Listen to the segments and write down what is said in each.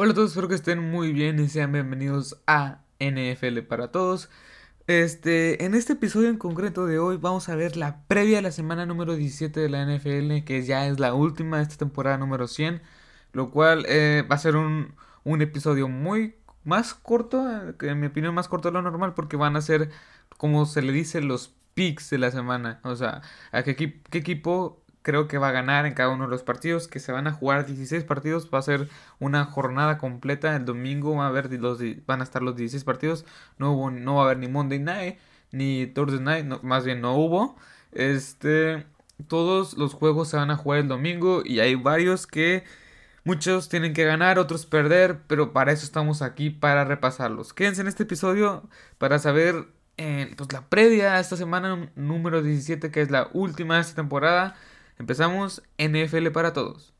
Hola a todos, espero que estén muy bien y sean bienvenidos a NFL para todos. Este, en este episodio en concreto de hoy vamos a ver la previa a la semana número 17 de la NFL, que ya es la última de esta temporada número 100, lo cual eh, va a ser un, un, episodio muy más corto, en mi opinión más corto de lo normal, porque van a ser, como se le dice, los picks de la semana, o sea, a qué, qué equipo creo que va a ganar en cada uno de los partidos, que se van a jugar 16 partidos, va a ser una jornada completa, el domingo va a haber los, van a estar los 16 partidos, no, hubo, no va a haber ni Monday Night, ni Thursday Night, más bien no hubo, este, todos los juegos se van a jugar el domingo y hay varios que muchos tienen que ganar, otros perder, pero para eso estamos aquí, para repasarlos. Quédense en este episodio para saber eh, pues la previa a esta semana número 17, que es la última de esta temporada. Empezamos NFL para todos.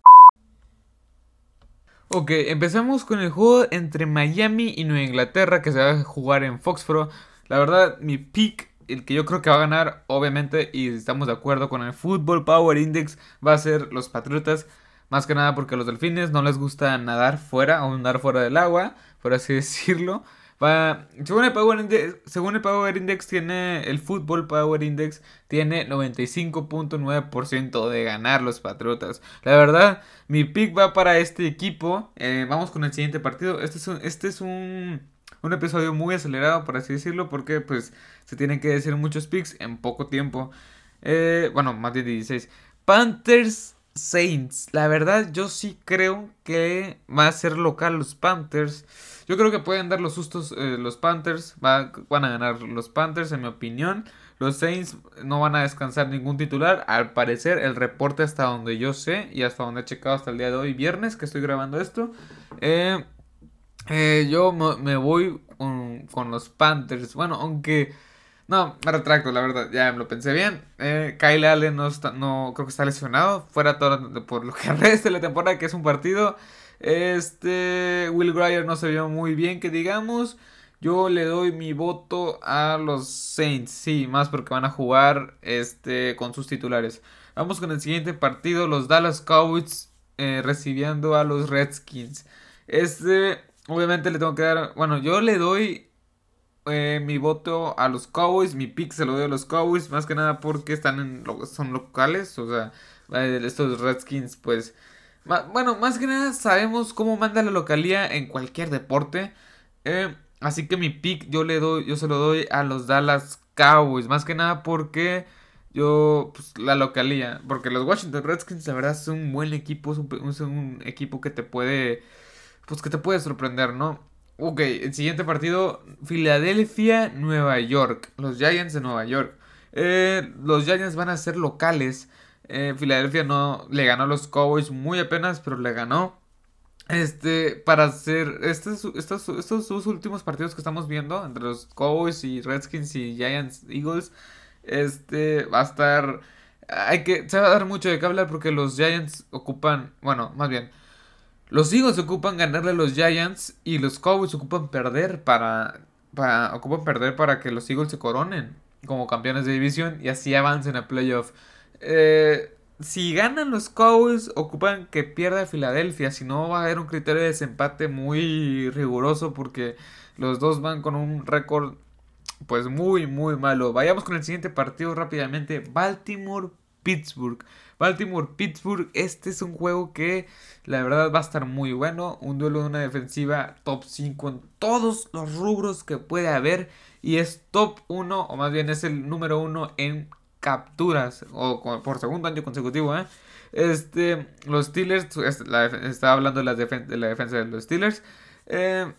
Ok, empezamos con el juego entre Miami y Nueva Inglaterra que se va a jugar en Foxborough. La verdad, mi pick, el que yo creo que va a ganar, obviamente, y estamos de acuerdo con el Football Power Index, va a ser los Patriotas. Más que nada porque a los delfines no les gusta nadar fuera o nadar fuera del agua, por así decirlo según, el Power Index, según el Power Index tiene el Fútbol Power Index tiene 95.9% de ganar los Patriotas. La verdad, mi pick va para este equipo. Eh, vamos con el siguiente partido. Este es un, este es un, un episodio muy acelerado, por así decirlo, porque pues se tienen que decir muchos picks en poco tiempo. Eh, bueno, más de 16. Panthers Saints. La verdad, yo sí creo que va a ser local los Panthers. Yo creo que pueden dar los sustos eh, los Panthers. van a ganar los Panthers, en mi opinión. Los Saints no van a descansar ningún titular. Al parecer, el reporte hasta donde yo sé y hasta donde he checado hasta el día de hoy, viernes, que estoy grabando esto. Eh, eh, yo me voy con, los Panthers. Bueno, aunque... No, me retracto, la verdad, ya me lo pensé bien. Kyle Allen no, está, no creo que está lesionado. Fuera todo por lo que resta la temporada, que es un partido. Este Will Grier no se vio muy bien, que digamos. Yo le doy mi voto a los Saints, sí, más porque van a jugar este con sus titulares. Vamos con el siguiente partido, los Dallas Cowboys eh, recibiendo a los Redskins. Este, obviamente le tengo que dar, bueno, yo le doy eh, mi voto a los Cowboys, mi pick se lo doy a los Cowboys, más que nada porque están en, son locales, o sea, eh, estos Redskins pues bueno, más que nada sabemos cómo manda la localía en cualquier deporte. Eh, así que mi pick yo le doy, yo se lo doy a los Dallas Cowboys. Más que nada porque yo, pues, la localía. Porque los Washington Redskins, la verdad, es un buen equipo. Es un, equipo que te puede, pues, que te puede sorprender, ¿no? Ok, el siguiente partido, Filadelfia, Nueva York. Los Giants de Nueva York. Eh, los Giants van a ser locales. Eh, Filadelfia no le ganó a los Cowboys muy apenas, pero le ganó. Este, para hacer estos, estos, estos dos últimos partidos que estamos viendo entre los Cowboys y Redskins y Giants Eagles, este va a estar. Hay que. Se va a dar mucho de qué hablar porque los Giants ocupan. Bueno, más bien. Los Eagles ocupan ganarle a los Giants y los Cowboys ocupan perder para. para ocupan perder para que los Eagles se coronen como campeones de división y así avancen a playoff. Eh, si ganan los Cowboys, ocupan que pierda Filadelfia. Si no, va a haber un criterio de desempate muy riguroso porque los dos van con un récord pues muy, muy malo. Vayamos con el siguiente partido rápidamente. Baltimore-Pittsburgh. Baltimore-Pittsburgh, este es un juego que la verdad va a estar muy bueno. Un duelo de una defensiva top 5 en todos los rubros que puede haber. Y es top 1, o más bien es el número 1 en capturas o por segundo año consecutivo. ¿eh? Este, los Steelers, estaba hablando de la, la defensa de los Steelers. Eh,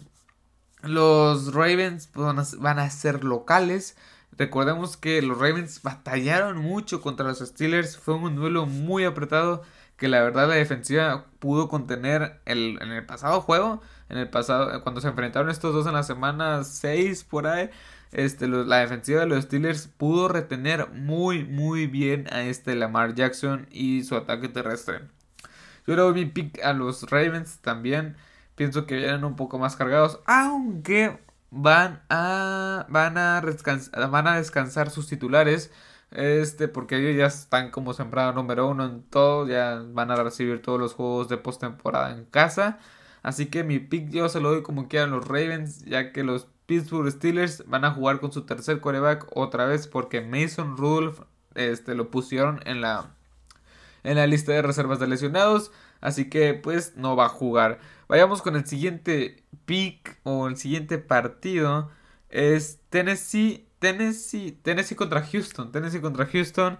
los Ravens van, a, ser locales. Recordemos que los Ravens batallaron mucho contra los Steelers. Fue un duelo muy apretado que la verdad la defensiva pudo contener el, en el pasado juego. En el pasado, cuando se enfrentaron estos dos en la semana 6 por ahí este, la defensiva de los Steelers pudo retener muy, muy bien a este Lamar Jackson y su ataque terrestre. Yo le doy mi pick a los Ravens también. Pienso que vienen un poco más cargados, aunque van a, van a, van a descansar sus titulares. Este, porque ellos ya están como sembrado número uno en todo. Ya van a recibir todos los juegos de postemporada en casa. Así que mi pick yo se lo doy como quieran los Ravens, ya que los Pittsburgh Steelers van a jugar con su tercer coreback otra vez porque Mason Rudolph este, lo pusieron en la, en la lista de reservas de lesionados. Así que pues no va a jugar. Vayamos con el siguiente pick o el siguiente partido. Es Tennessee, Tennessee, Tennessee contra Houston. Tennessee contra Houston.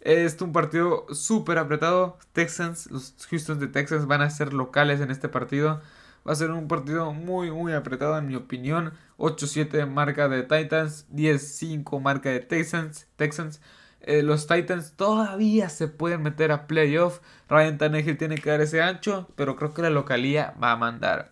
Es un partido súper apretado. Texans, los Houston de Texas van a ser locales en este partido. Va a ser un partido muy, muy apretado en mi opinión. 8-7 marca de Titans, 10-5 marca de Texans. Texans. Eh, los Titans todavía se pueden meter a playoff. Ryan Tannehill tiene que dar ese ancho, pero creo que la localía va a mandar.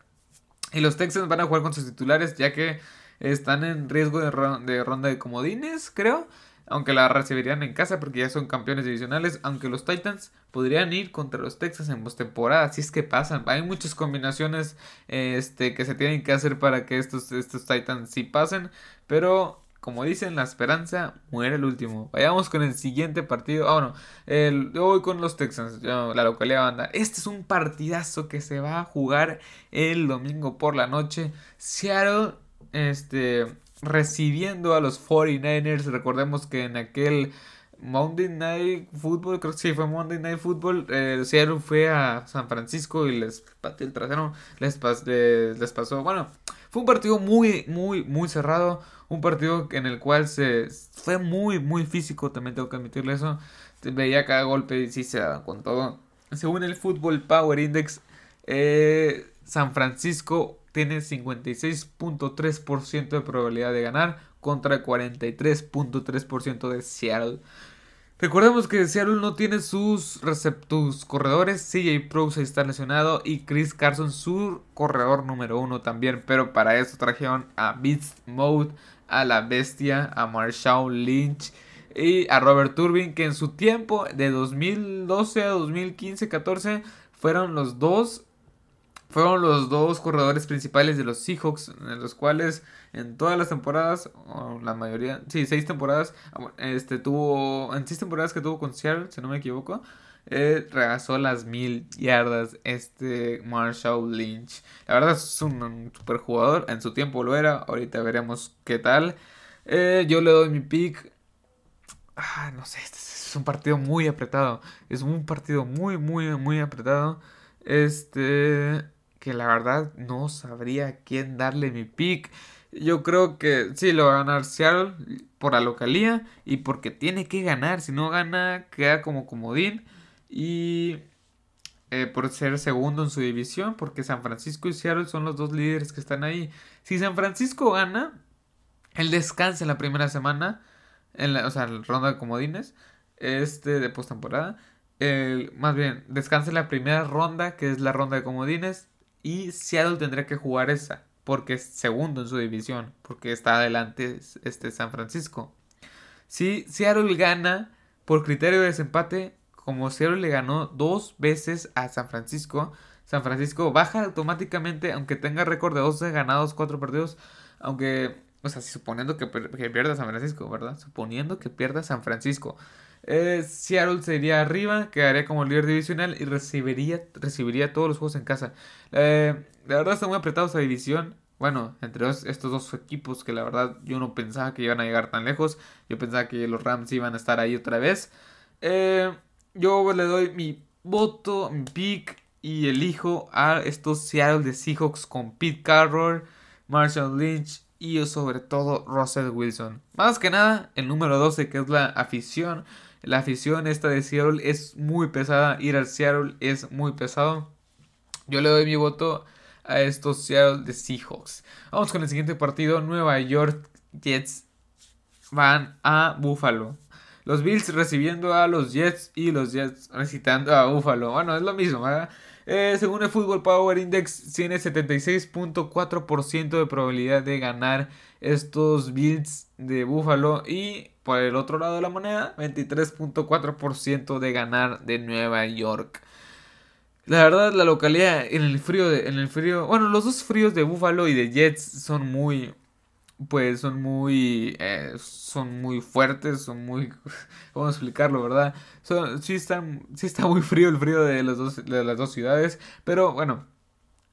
Y los Texans van a jugar con sus titulares, ya que están en riesgo de, de ronda de comodines, creo aunque la recibirían en casa porque ya son campeones divisionales, aunque los Titans podrían ir contra los Texas en postemporada, si es que pasan. Hay muchas combinaciones este, que se tienen que hacer para que estos, estos Titans sí pasen, pero como dicen, la esperanza muere el último. Vayamos con el siguiente partido. Ah, bueno, yo voy con los Texans, la localidad banda. Este es un partidazo que se va a jugar el domingo por la noche. Seattle, este recibiendo a los 49ers. Recordemos que en aquel Monday Night Football, creo que sí fue Monday Night Football, eh, Seattle fue a San Francisco y les pateó el trasero, les, les, pasó, bueno, fue un partido muy, muy, muy cerrado, un partido en el cual se fue muy, muy físico, también tengo que admitirle eso, veía cada golpe y sí se daban con todo. Según el Football Power Index, eh, San Francisco tiene 56.3% de probabilidad de ganar contra 43.3% de Seattle. Recordemos que Seattle no tiene sus receptus corredores. CJ Prose está lesionado y Chris Carson su corredor número uno también. Pero para eso trajeron a Beast Mode, a la bestia, a Marshawn Lynch y a Robert Turbin que en su tiempo de 2012 a 2015-14 fueron los dos fueron los dos corredores principales de los Seahawks, en los cuales en todas las temporadas, o la mayoría, sí, seis temporadas, ah, este tuvo, en seis temporadas que tuvo con Seattle, si no me equivoco, eh, regazó las mil yardas este Marshall Lynch. La verdad es un, super jugador, en su tiempo lo era, ahorita veremos qué tal. Eh, yo le doy mi pick. Ah, no sé, este es un partido muy apretado. Es un partido muy, muy, muy apretado. Este que la verdad no sabría quién darle mi pick. Yo creo que sí lo va a ganar Seattle por la localía y porque tiene que ganar. Si no gana, queda como comodín. Y eh, por ser segundo en su división, porque San Francisco y Seattle son los dos líderes que están ahí. Si San Francisco gana, él descansa en la primera semana, en la, o sea, ronda de comodines, este de postemporada. más bien, descansa en la primera ronda, que es la ronda de comodines, y Seattle tendría que jugar esa, porque es segundo en su división, porque está adelante este San Francisco. Si Seattle gana por criterio de desempate, como Seattle le ganó dos veces a San Francisco, San Francisco baja automáticamente, aunque tenga récord de 12 ganados, 4 perdidos, aunque, o sea, suponiendo que, que pierda San Francisco, ¿verdad? Suponiendo que pierda San Francisco. Eh, Seattle sería arriba, quedaría como líder divisional y recibiría, recibiría todos los juegos en casa. Eh, la verdad está muy apretado esa división. Bueno, entre estos dos equipos que la verdad yo no pensaba que iban a llegar tan lejos. Yo pensaba que los Rams iban a estar ahí otra vez. Eh, yo le doy mi voto, mi pick y elijo a estos Seattle de Seahawks con Pete Carroll, Marshall Lynch y sobre todo Russell Wilson. Más que nada, el número 12 que es la afición la afición esta de Seattle es muy pesada. Ir al Seattle es muy pesado. Yo le doy mi voto a estos Seattle de Seahawks. Vamos con el siguiente partido. Nueva York Jets van a Buffalo. Los Bills recibiendo a los Jets y los Jets recitando a Buffalo. Bueno, es lo mismo. Eh, según el Football Power Index, tiene 76.4% de probabilidad de ganar estos Bills de Buffalo. Y por el otro lado de la moneda, 23.4% de ganar de Nueva York. La verdad, la localidad en el frío, de, en el frío, bueno, los dos fríos de Buffalo y de Jets son muy, pues son muy, eh, son muy fuertes, son muy, ¿cómo explicarlo, verdad? Son, sí, están, sí está muy frío el frío de, los dos, de las dos ciudades, pero bueno,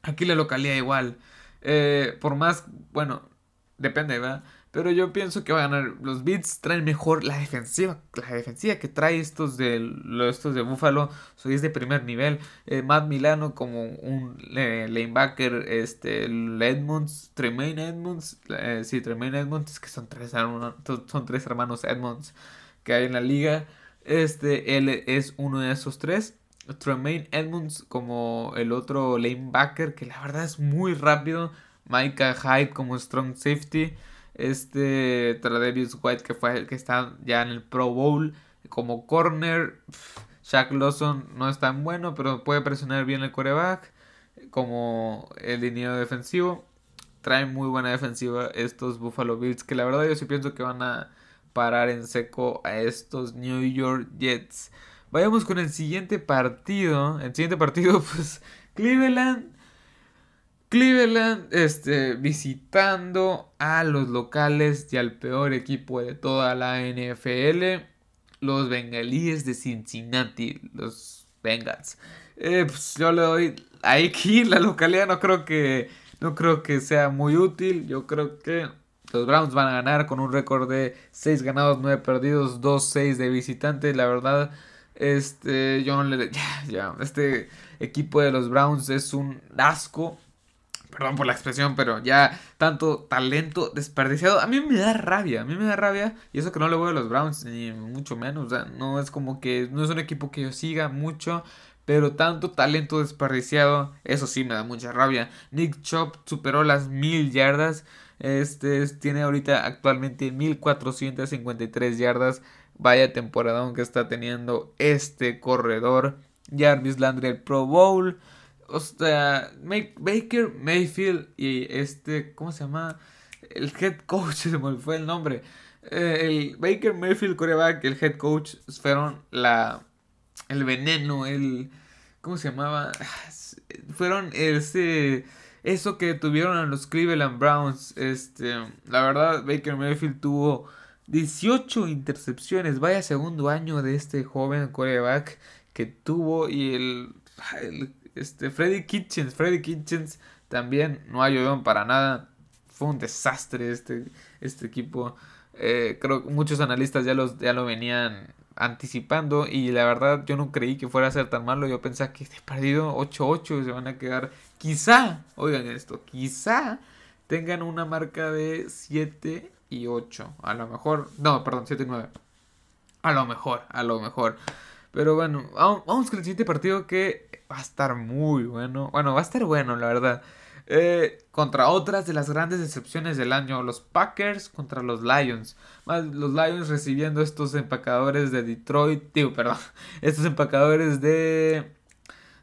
Aquí la localidad igual. Eh, por más, bueno, depende, ¿verdad? Pero yo pienso que van a ganar. Los Beats traen mejor la defensiva. La defensiva que trae estos de, estos de Buffalo. Soy es de primer nivel. Eh, Matt Milano como un eh, lanebacker. Este, Edmonds. Tremaine Edmonds. Eh, sí, Tremaine Edmonds. Que son tres, son tres hermanos Edmonds que hay en la liga. Este, él es uno de esos tres. Tremaine Edmonds como el otro lanebacker. Que la verdad es muy rápido. Micah Hyde como strong safety. Este Tradevius White que fue el que está ya en el Pro Bowl como corner. Shaq Lawson no es tan bueno, pero puede presionar bien el coreback como el línea defensivo. Traen muy buena defensiva estos Buffalo Bills que la verdad yo sí pienso que van a parar en seco a estos New York Jets. Vayamos con el siguiente partido. El siguiente partido, pues Cleveland Cleveland este, visitando a los locales y al peor equipo de toda la NFL, los bengalíes de Cincinnati, los Bengals. Eh, pues yo le doy aquí la localidad no creo que no creo que sea muy útil. Yo creo que los Browns van a ganar con un récord de 6 ganados, 9 perdidos, 2-6 de visitantes. La verdad, este, yo no le. Ya, este equipo de los Browns es un asco perdón por la expresión, pero ya tanto talento desperdiciado, a mí me da rabia, a mí me da rabia, y eso que no le voy a los Browns, ni mucho menos, o sea, no es como que, no es un equipo que yo siga mucho, pero tanto talento desperdiciado, eso sí me da mucha rabia. Nick Chop superó las mil yardas, este tiene ahorita actualmente 1453 yardas, vaya temporada aunque está teniendo este corredor. Jarvis Landry el Pro Bowl. O sea, Baker Mayfield y este, ¿cómo se llama? El head coach, se me fue el nombre. Eh, el Baker Mayfield coreback, el head coach, fueron la, el veneno, el, ¿cómo se llamaba? Fueron ese, eso que tuvieron a los Cleveland Browns. Este, la verdad, Baker Mayfield tuvo 18 intercepciones. Vaya segundo año de este joven coreback que tuvo y el este, Freddy Kitchens, Freddy Kitchens también no ayudó para nada. Fue un desastre este, este equipo. Eh, creo que muchos analistas ya, los, ya lo venían anticipando y la verdad yo no creí que fuera a ser tan malo. Yo pensaba que este partido 8-8 se van a quedar. Quizá, oigan esto, quizá tengan una marca de 7 y 8. A lo mejor, no, perdón, 7 y 9. A lo mejor, a lo mejor. Pero bueno, vamos con el siguiente partido que va a estar muy bueno. Bueno, va a estar bueno, la verdad. Eh, contra otras de las grandes decepciones del año, los Packers contra los Lions. los Lions recibiendo estos empacadores de Detroit, digo, perdón, estos empacadores de,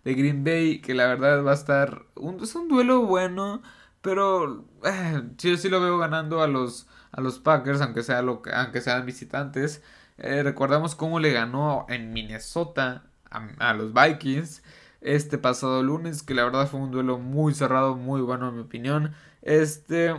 de Green Bay, que la verdad va a estar, un, es un duelo bueno, pero eh, yo sí lo veo ganando a los, a los Packers, aunque, sea lo, aunque sean visitantes. Eh, recordamos cómo le ganó en Minnesota a los Vikings este pasado lunes, que la verdad fue un duelo muy cerrado, muy bueno en mi opinión. Este,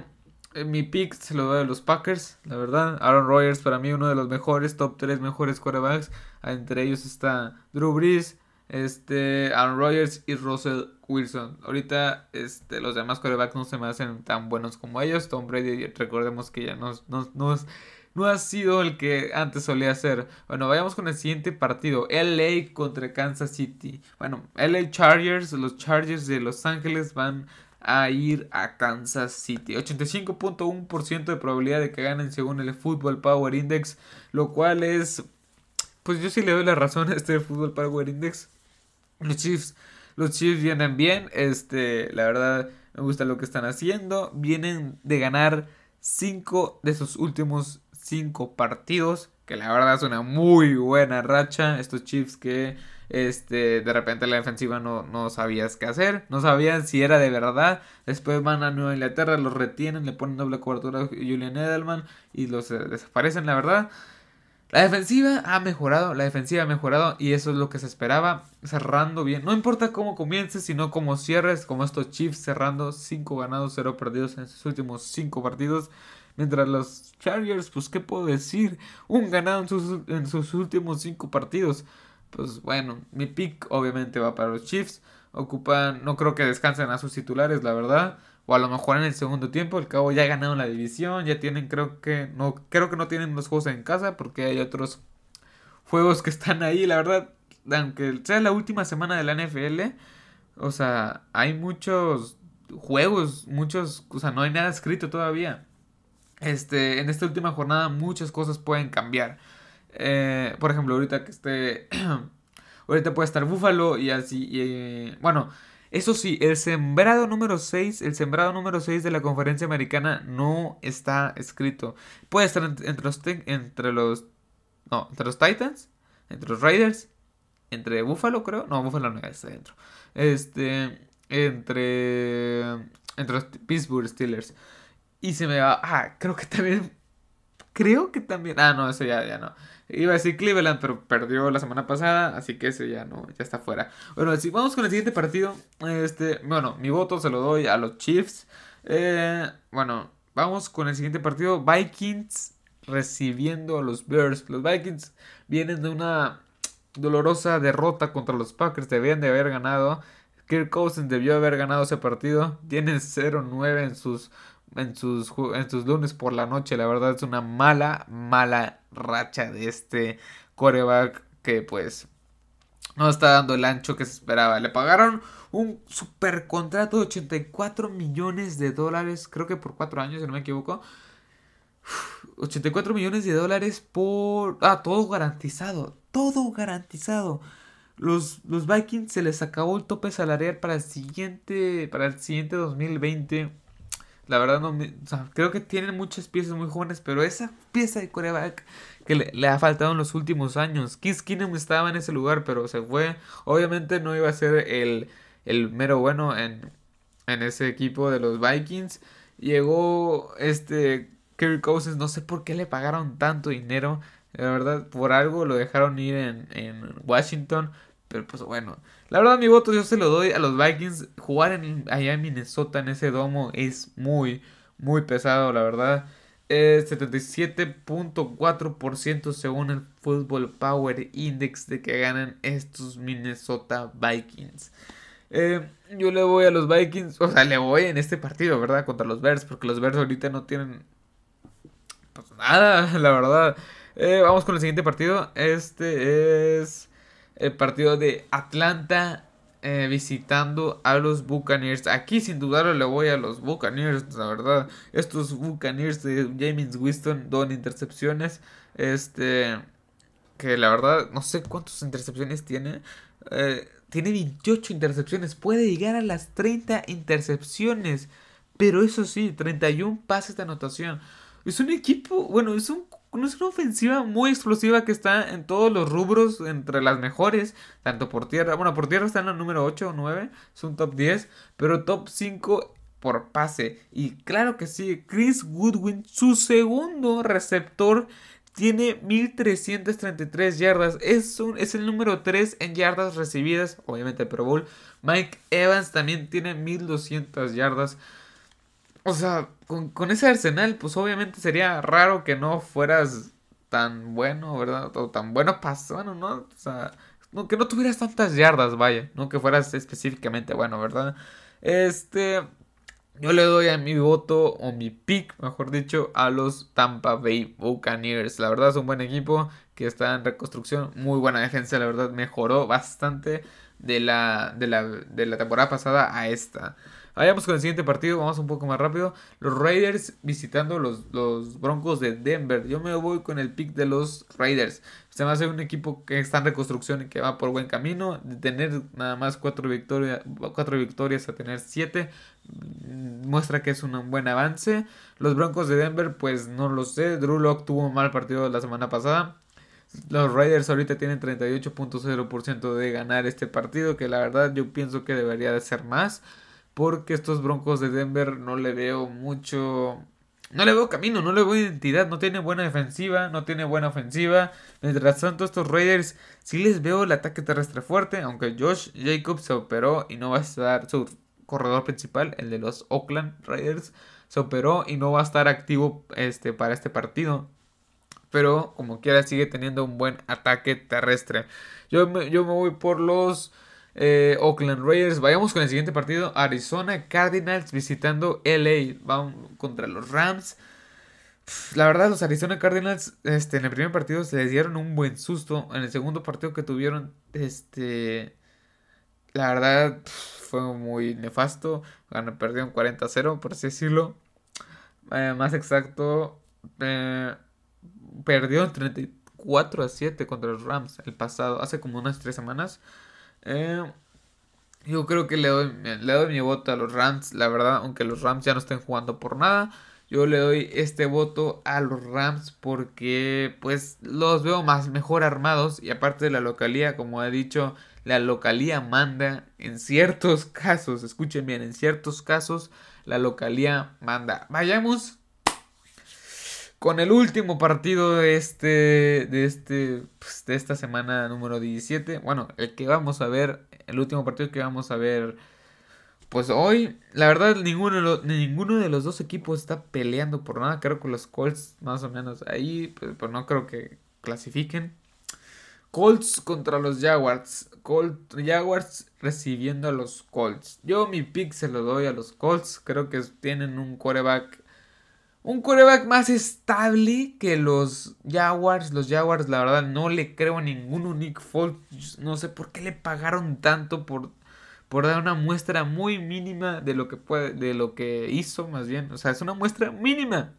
eh, mi pick se lo doy a los Packers, la verdad. Aaron Rodgers para mí uno de los mejores, top 3 mejores quarterbacks. Entre ellos está Drew Brees, este, Aaron Rodgers y Russell Wilson. Ahorita este, los demás quarterbacks no se me hacen tan buenos como ellos. Tom Brady, recordemos que ya nos, nos, nos no ha sido el que antes solía ser. Bueno, vayamos con el siguiente partido. LA contra Kansas City. Bueno, LA Chargers, los Chargers de Los Ángeles van a ir a Kansas City. 85.1% de probabilidad de que ganen según el Football Power Index. Lo cual es... Pues yo sí le doy la razón a este Football Power Index. Los Chiefs, los Chiefs vienen bien. Este, la verdad, me gusta lo que están haciendo. Vienen de ganar 5 de sus últimos cinco partidos, que la verdad es una muy buena racha. Estos Chiefs que este, de repente la defensiva no, no sabías qué hacer, no sabían si era de verdad. Después van a Nueva Inglaterra, los retienen, le ponen doble cobertura a Julian Edelman y los eh, desaparecen, la verdad. La defensiva ha mejorado, la defensiva ha mejorado y eso es lo que se esperaba, cerrando bien. No importa cómo comiences, sino cómo cierres, como estos Chiefs cerrando 5 ganados, 0 perdidos en sus últimos 5 partidos. Mientras los Chargers, pues, ¿qué puedo decir? Un ganado en sus, en sus últimos cinco partidos. Pues bueno, mi pick obviamente va para los Chiefs. Ocupan, no creo que descansen a sus titulares, la verdad. O a lo mejor en el segundo tiempo, el cabo ya ganaron la división, ya tienen, creo que, no, creo que no tienen los juegos en casa porque hay otros juegos que están ahí, la verdad, aunque sea la última semana de la NFL, o sea, hay muchos juegos, muchos, o sea, no hay nada escrito todavía. Este, en esta última jornada muchas cosas pueden cambiar. Eh, por ejemplo, ahorita que esté, ahorita puede estar Búfalo y así, bueno, eso sí, el sembrado número 6, el sembrado número 6 de la conferencia americana no está escrito. Puede estar entre los, entre los, no, entre los Titans, entre los Raiders, entre Buffalo creo, no, Buffalo no está dentro. Este, entre, entre los Pittsburgh Steelers. Y se me va, ah, creo que también, creo que también, ah, no, eso ya, ya no. Iba a decir Cleveland, pero perdió la semana pasada, así que ese ya no, ya está fuera. Bueno, si vamos con el siguiente partido. Este, bueno, mi voto se lo doy a los Chiefs. Eh, bueno, vamos con el siguiente partido. Vikings recibiendo a los Bears. Los Vikings vienen de una dolorosa derrota contra los Packers. Debían de haber ganado. Kirk Cousins debió haber ganado ese partido. Tienen 0-9 en sus en sus, en sus lunes por la noche. La verdad es una mala, mala racha de este coreback que pues no está dando el ancho que se esperaba. Le pagaron un super contrato de 84 millones de dólares, creo que por 4 años, si no me equivoco. 84 millones de dólares por... Ah, todo garantizado. Todo garantizado. Los, los Vikings se les acabó el tope salarial para el siguiente, para el siguiente 2020. La verdad no me, creo que tienen muchas piezas muy jóvenes, pero esa pieza de coreback que le, ha faltado en los últimos años. Kiss Keenum estaba en ese lugar, pero se fue. Obviamente no iba a ser el, el mero bueno en, en ese equipo de los Vikings. Llegó este Kirk Cousins, no sé por qué le pagaron tanto dinero. La verdad, por algo lo dejaron ir en, en Washington. Pero pues bueno, la verdad mi voto yo se lo doy a los Vikings. Jugar allá en Minnesota en ese domo es muy, muy pesado, la verdad. 77.4% según el Football Power Index de que ganan estos Minnesota Vikings. Eh, yo le voy a los Vikings, o sea, le voy en este partido, ¿verdad? Contra los Bears, porque los Bears ahorita no tienen pues nada, la verdad. Eh, vamos con el siguiente partido. Este es el partido de Atlanta eh, visitando a los Buccaneers. Aquí sin dudarlo le voy a los Buccaneers, la verdad. Estos Buccaneers de James Winston, dos intercepciones. Este, que la verdad no sé cuántas intercepciones tiene. Eh, tiene 28 intercepciones, puede llegar a las 30 intercepciones. Pero eso sí, 31 pases de anotación. Es un equipo, bueno, es un es una ofensiva muy explosiva que está en todos los rubros, entre las mejores, tanto por tierra. Bueno, por tierra está en el número 8 o 9, es un top 10, pero top 5 por pase. Y claro que sí, Chris Goodwin, su segundo receptor, tiene 1333 yardas. Es, un, es el número 3 en yardas recibidas, obviamente Pro Bowl. Mike Evans también tiene 1200 yardas. O sea, con, ese arsenal, pues obviamente sería raro que no fueras tan bueno, ¿verdad? O tan bueno paso, bueno, ¿no? O sea, que no tuvieras tantas yardas, vaya, no que fueras específicamente bueno, ¿verdad? Este, yo le doy a mi voto, o mi pick, mejor dicho, a los Tampa Bay Buccaneers. La verdad es un buen equipo que está en reconstrucción, muy buena defensa, la verdad mejoró bastante de la, de la, de la temporada pasada a esta. Vayamos con el siguiente partido, vamos un poco más rápido. Los Raiders visitando los, los Broncos de Denver. Yo me voy con el pick de los Raiders. Se a ser un equipo que está en reconstrucción y que va por buen camino. De tener nada más cuatro, victorias cuatro victorias a tener siete mm, muestra que es un buen avance. Los Broncos de Denver, pues no lo sé. Drew Locke tuvo un mal partido la semana pasada. Los Raiders ahorita tienen 38.0% de ganar este partido, que la verdad yo pienso que debería de ser más porque estos Broncos de Denver no le veo mucho... No le veo camino, no le veo identidad, no tiene buena defensiva, no tiene buena ofensiva. Mientras tanto, estos Raiders sí les veo el ataque terrestre fuerte, aunque Josh Jacobs se operó y no va a estar su corredor principal, el de los Oakland Raiders, se operó y no va a estar activo este, para este partido. Pero como quiera sigue teniendo un buen ataque terrestre. Yo yo me voy por los Eh, Oakland Raiders. Vayamos con el siguiente partido. Arizona Cardinals visitando LA. Van contra los Rams. La verdad, los Arizona Cardinals este, en el primer partido se les dieron un buen susto. En el segundo partido que tuvieron, este, la verdad fue muy nefasto. perdieron 40-0, por así decirlo. Eh, más exacto, eh, perdió 34 a 7 contra los Rams el pasado, hace como unas 3 semanas. Eh, yo creo que le doy, le doy mi voto a los Rams, la verdad, aunque los Rams ya no estén jugando por nada. Yo le doy este voto a los Rams porque pues los veo más mejor armados y aparte de la localía, como he dicho, la localía manda en ciertos casos, escuchen bien, en ciertos casos la localía manda. Vayamos con el último partido de este de este pues, de esta semana número 17, bueno, el que vamos a ver, el último partido que vamos a ver pues hoy, la verdad, ninguno de, los, ninguno de los dos equipos está peleando por nada. Creo que los Colts, más o menos ahí, pues, pues no creo que clasifiquen. Colts contra los Jaguars. Colts, Jaguars recibiendo a los Colts. Yo mi pick se lo doy a los Colts. Creo que tienen un quarterback. Un quarterback más estable que los Jaguars. Los Jaguars, la verdad, no le creo a ninguno. Nick Foles, no sé por qué le pagaron tanto por por dar una muestra muy mínima de lo que puede, de lo que hizo, más bien. O sea, es una muestra mínima.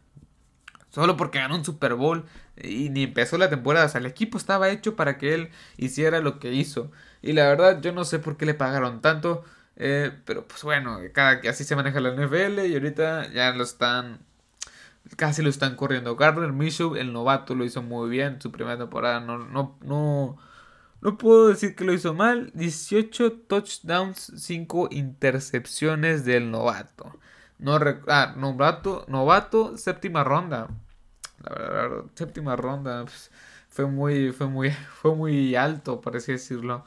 Solo porque ganó un Super Bowl y ni empezó la temporada. O sea, el equipo estaba hecho para que él hiciera lo que hizo. Y la verdad, yo no sé por qué le pagaron tanto. Eh, pero pues bueno, cada así se maneja la NFL y ahorita ya lo están. Casi lo están corriendo. Gardner Minshew, el novato, lo hizo muy bien. Su primera temporada no, no, no no puedo decir que lo hizo mal. 18 touchdowns, 5 intercepciones del novato. No ah, novato, novato, séptima ronda. La verdad, séptima ronda. Pues, fue muy, fue muy, fue muy alto, por decirlo.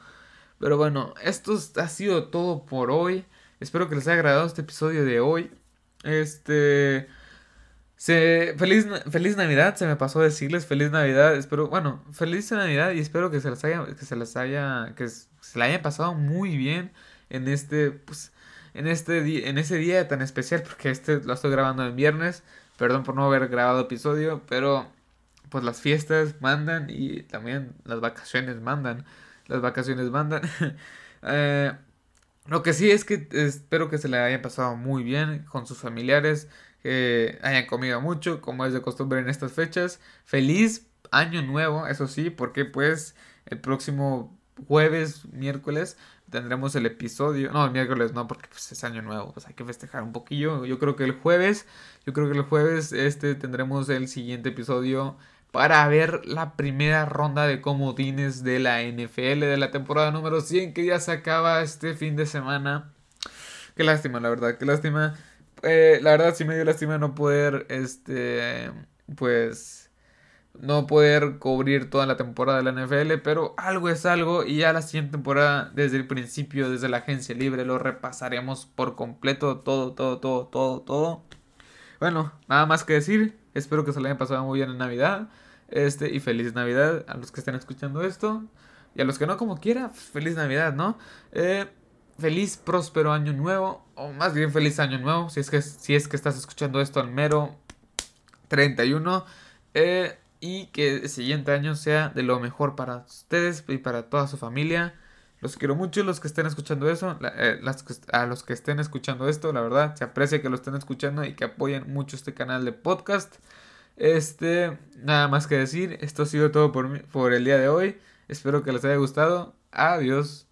Pero bueno, esto ha sido todo por hoy. Espero que les haya agradado este episodio de hoy. Este. Se, feliz, feliz Navidad, se me pasó decirles feliz Navidad, espero, bueno, feliz Navidad y espero que se les haya, que se les haya, que se la haya pasado muy bien en este, pues, en este en ese día tan especial, porque este lo estoy grabando en viernes, perdón por no haber grabado episodio, pero pues las fiestas mandan y también las vacaciones mandan, las vacaciones mandan. eh, lo que sí es que espero que se le haya pasado muy bien con sus familiares que hayan comido mucho, como es de costumbre en estas fechas. Feliz año nuevo, eso sí, porque pues el próximo jueves, miércoles, tendremos el episodio. No, el miércoles no, porque pues es año nuevo, pues hay que festejar un poquillo. Yo creo que el jueves, yo creo que el jueves este tendremos el siguiente episodio para ver la primera ronda de comodines de la NFL de la temporada número 100 que ya se acaba este fin de semana. Qué lástima, la verdad, qué lástima. Eh, la verdad sí me dio lástima no poder, este, pues, no poder cubrir toda la temporada de la NFL, pero algo es algo y ya la siguiente temporada, desde el principio, desde la agencia libre, lo repasaremos por completo, todo, todo, todo, todo, todo. Bueno, nada más que decir, espero que se lo hayan pasado muy bien en Navidad, este, y feliz Navidad a los que estén escuchando esto, y a los que no como quiera, feliz Navidad, ¿no? Eh, feliz, próspero año nuevo, o más bien feliz año nuevo, si es que, si es que estás escuchando esto al mero 31, eh, y que el siguiente año sea de lo mejor para ustedes y para toda su familia. Los quiero mucho, los que estén escuchando eso, eh, a los que estén escuchando esto, la verdad, se aprecia que lo estén escuchando y que apoyen mucho este canal de podcast. Este, nada más que decir, esto ha sido todo por, por el día de hoy. Espero que les haya gustado. Adiós.